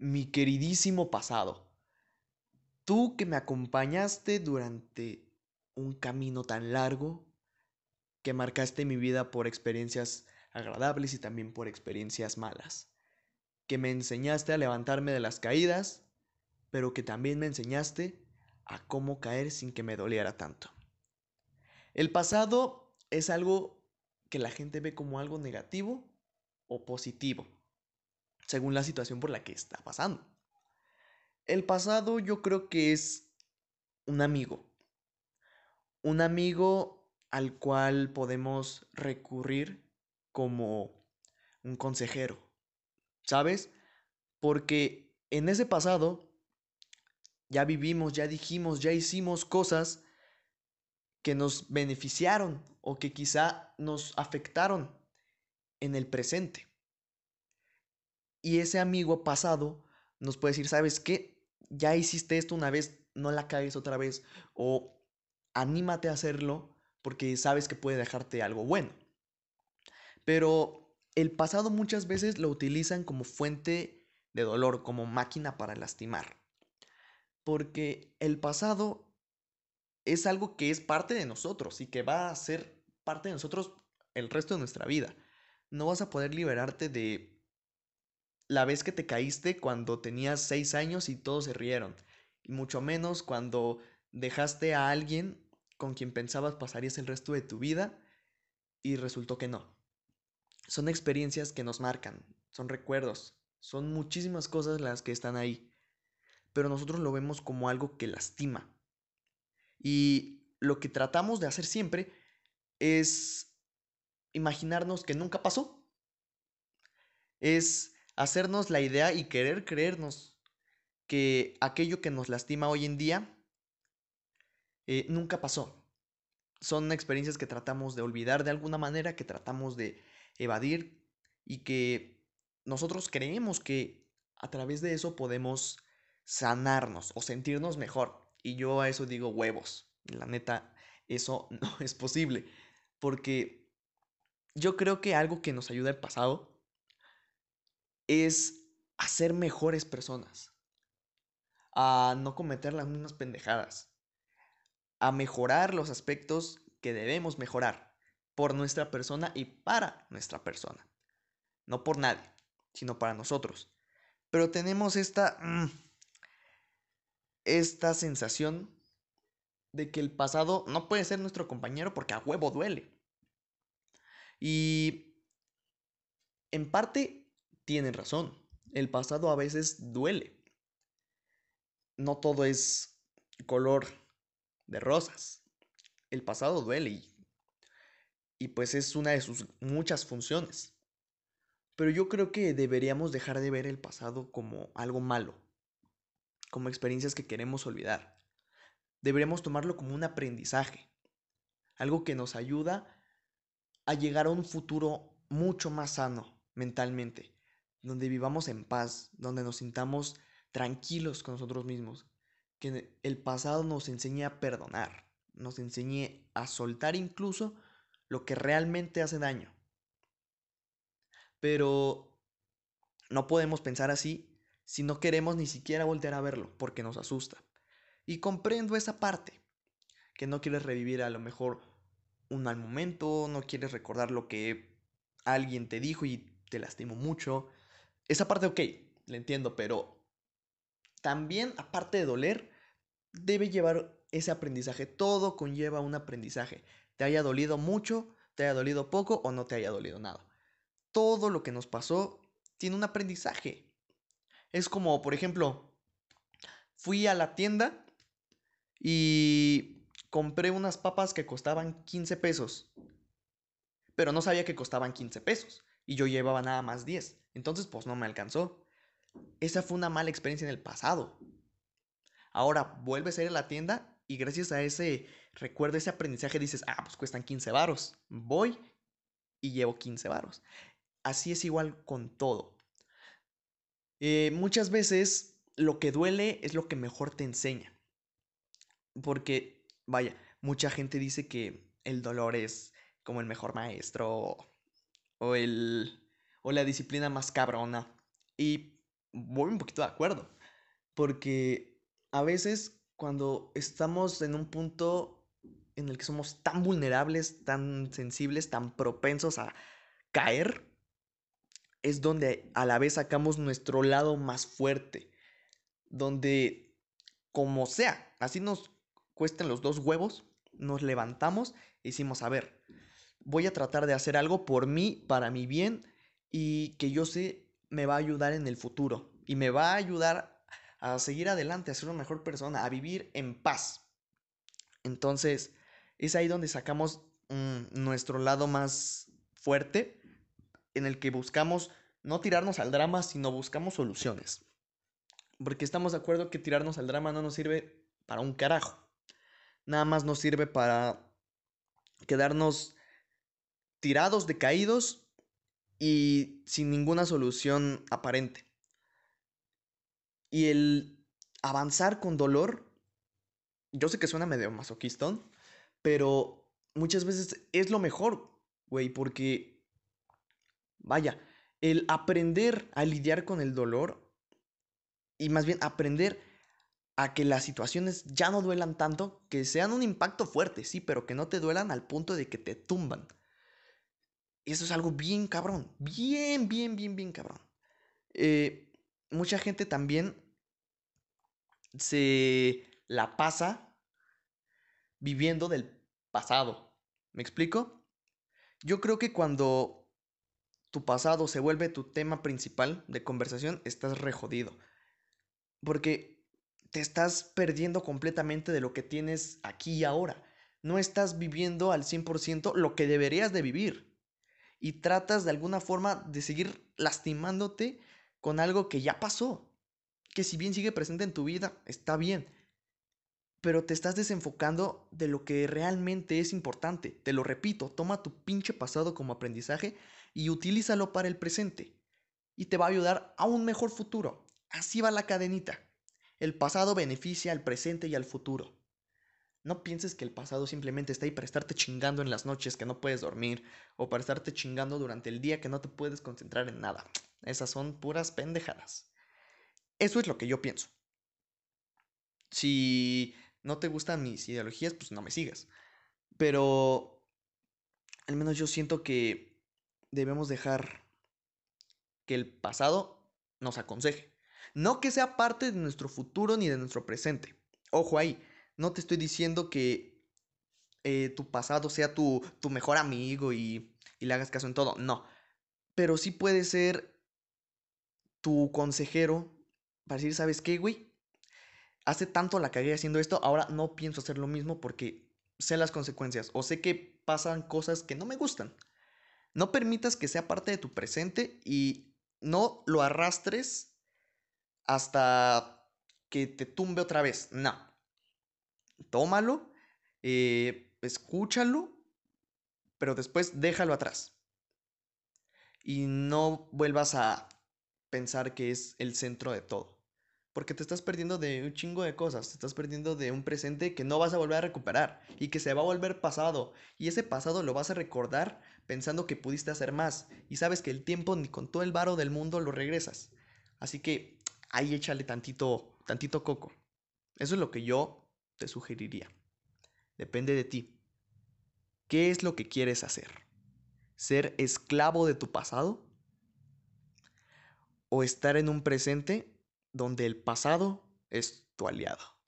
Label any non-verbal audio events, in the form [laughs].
mi queridísimo pasado. Tú que me acompañaste durante un camino tan largo, que marcaste mi vida por experiencias agradables y también por experiencias malas, que me enseñaste a levantarme de las caídas, pero que también me enseñaste a cómo caer sin que me doliera tanto. El pasado es algo que la gente ve como algo negativo o positivo, según la situación por la que está pasando. El pasado yo creo que es un amigo, un amigo al cual podemos recurrir como un consejero, ¿sabes? Porque en ese pasado ya vivimos, ya dijimos, ya hicimos cosas que nos beneficiaron o que quizá nos afectaron en el presente. Y ese amigo pasado nos puede decir, ¿sabes qué? Ya hiciste esto una vez, no la caes otra vez. O anímate a hacerlo porque sabes que puede dejarte algo bueno. Pero el pasado muchas veces lo utilizan como fuente de dolor, como máquina para lastimar. Porque el pasado es algo que es parte de nosotros y que va a ser parte de nosotros el resto de nuestra vida. No vas a poder liberarte de la vez que te caíste cuando tenías seis años y todos se rieron. Y mucho menos cuando dejaste a alguien con quien pensabas pasarías el resto de tu vida y resultó que no. Son experiencias que nos marcan, son recuerdos, son muchísimas cosas las que están ahí, pero nosotros lo vemos como algo que lastima. Y lo que tratamos de hacer siempre es imaginarnos que nunca pasó. Es hacernos la idea y querer creernos que aquello que nos lastima hoy en día eh, nunca pasó. Son experiencias que tratamos de olvidar de alguna manera, que tratamos de evadir y que nosotros creemos que a través de eso podemos sanarnos o sentirnos mejor. Y yo a eso digo huevos. La neta, eso [laughs] no es posible. Porque yo creo que algo que nos ayuda el pasado es a ser mejores personas. A no cometer las mismas pendejadas a mejorar los aspectos que debemos mejorar por nuestra persona y para nuestra persona. No por nadie, sino para nosotros. Pero tenemos esta, mm, esta sensación de que el pasado no puede ser nuestro compañero porque a huevo duele. Y en parte tienen razón. El pasado a veces duele. No todo es color de rosas. El pasado duele y, pues es una de sus muchas funciones. Pero yo creo que deberíamos dejar de ver el pasado como algo malo, como experiencias que queremos olvidar. Deberíamos tomarlo como un aprendizaje, algo que nos ayuda a llegar a un futuro mucho más sano mentalmente, donde vivamos en paz, donde nos sintamos tranquilos con nosotros mismos, que el pasado nos enseñe a perdonar, nos enseñe a soltar incluso lo que realmente hace daño. Pero no podemos pensar así si no queremos ni siquiera voltear a verlo, porque nos asusta. Y comprendo esa parte, que no quieres revivir a lo mejor un mal momento, no quieres recordar lo que alguien te dijo y te lastimó mucho. Esa parte, ok, le entiendo, pero también, aparte de doler, debe llevar ese aprendizaje. Todo conlleva un aprendizaje. Te haya dolido mucho, te haya dolido poco o no te haya dolido nada. Todo lo que nos pasó tiene un aprendizaje. Es como, por ejemplo, fui a la tienda y compré unas papas que costaban 15 pesos. Pero no sabía que costaban 15 pesos. Y yo llevaba nada más 10. Entonces, pues no me alcanzó. Esa fue una mala experiencia en el pasado. Ahora vuelves a ir a la tienda y gracias a ese recuerdo, ese aprendizaje dices, ah, pues cuestan 15 varos. Voy y llevo 15 varos. Así es igual con todo. Eh, muchas veces lo que duele es lo que mejor te enseña. Porque, vaya, mucha gente dice que el dolor es como el mejor maestro o, el, o la disciplina más cabrona. Y voy un poquito de acuerdo. Porque a veces cuando estamos en un punto en el que somos tan vulnerables, tan sensibles, tan propensos a caer, es donde a la vez sacamos nuestro lado más fuerte. Donde, como sea, así nos cuesten los dos huevos, nos levantamos y decimos, a ver, voy a tratar de hacer algo por mí, para mi bien, y que yo sé me va a ayudar en el futuro. Y me va a ayudar a seguir adelante, a ser una mejor persona, a vivir en paz. Entonces, es ahí donde sacamos mm, nuestro lado más fuerte, en el que buscamos no tirarnos al drama, sino buscamos soluciones. Porque estamos de acuerdo que tirarnos al drama no nos sirve para un carajo. Nada más nos sirve para quedarnos tirados, decaídos y sin ninguna solución aparente. Y el avanzar con dolor, yo sé que suena medio masoquistón, pero muchas veces es lo mejor, güey, porque, vaya, el aprender a lidiar con el dolor y más bien aprender a que las situaciones ya no duelan tanto, que sean un impacto fuerte, sí, pero que no te duelan al punto de que te tumban. Y eso es algo bien cabrón, bien, bien, bien, bien cabrón. Eh, mucha gente también se la pasa viviendo del pasado. ¿Me explico? Yo creo que cuando tu pasado se vuelve tu tema principal de conversación, estás re jodido. Porque te estás perdiendo completamente de lo que tienes aquí y ahora. No estás viviendo al 100% lo que deberías de vivir. Y tratas de alguna forma de seguir lastimándote con algo que ya pasó. Que si bien sigue presente en tu vida, está bien pero te estás desenfocando de lo que realmente es importante. Te lo repito, toma tu pinche pasado como aprendizaje y utilízalo para el presente. Y te va a ayudar a un mejor futuro. Así va la cadenita. El pasado beneficia al presente y al futuro. No pienses que el pasado simplemente está ahí para estarte chingando en las noches que no puedes dormir o para estarte chingando durante el día que no te puedes concentrar en nada. Esas son puras pendejadas. Eso es lo que yo pienso. Si no te gustan mis ideologías, pues no me sigas. Pero al menos yo siento que debemos dejar que el pasado nos aconseje. No que sea parte de nuestro futuro ni de nuestro presente. Ojo ahí, no te estoy diciendo que eh, tu pasado sea tu, tu mejor amigo y, y le hagas caso en todo. No. Pero sí puede ser tu consejero para decir, ¿sabes qué, güey? hace tanto la cagué haciendo esto, ahora no pienso hacer lo mismo porque sé las consecuencias o sé que pasan cosas que no me gustan. No permitas que sea parte de tu presente y no lo arrastres hasta que te tumbe otra vez. No. Tómalo, eh, escúchalo, pero después déjalo atrás. Y no vuelvas a pensar que es el centro de todo. Porque te estás perdiendo de un chingo de cosas, te estás perdiendo de un presente que no vas a volver a recuperar y que se va a volver pasado. Y ese pasado lo vas a recordar pensando que pudiste hacer más. Y sabes que el tiempo ni con todo el varo del mundo lo regresas. Así que ahí échale tantito, tantito coco. Eso es lo que yo te sugeriría. Depende de ti. ¿Qué es lo que quieres hacer? ¿Ser esclavo de tu pasado? ¿O estar en un presente donde el pasado es tu aliado.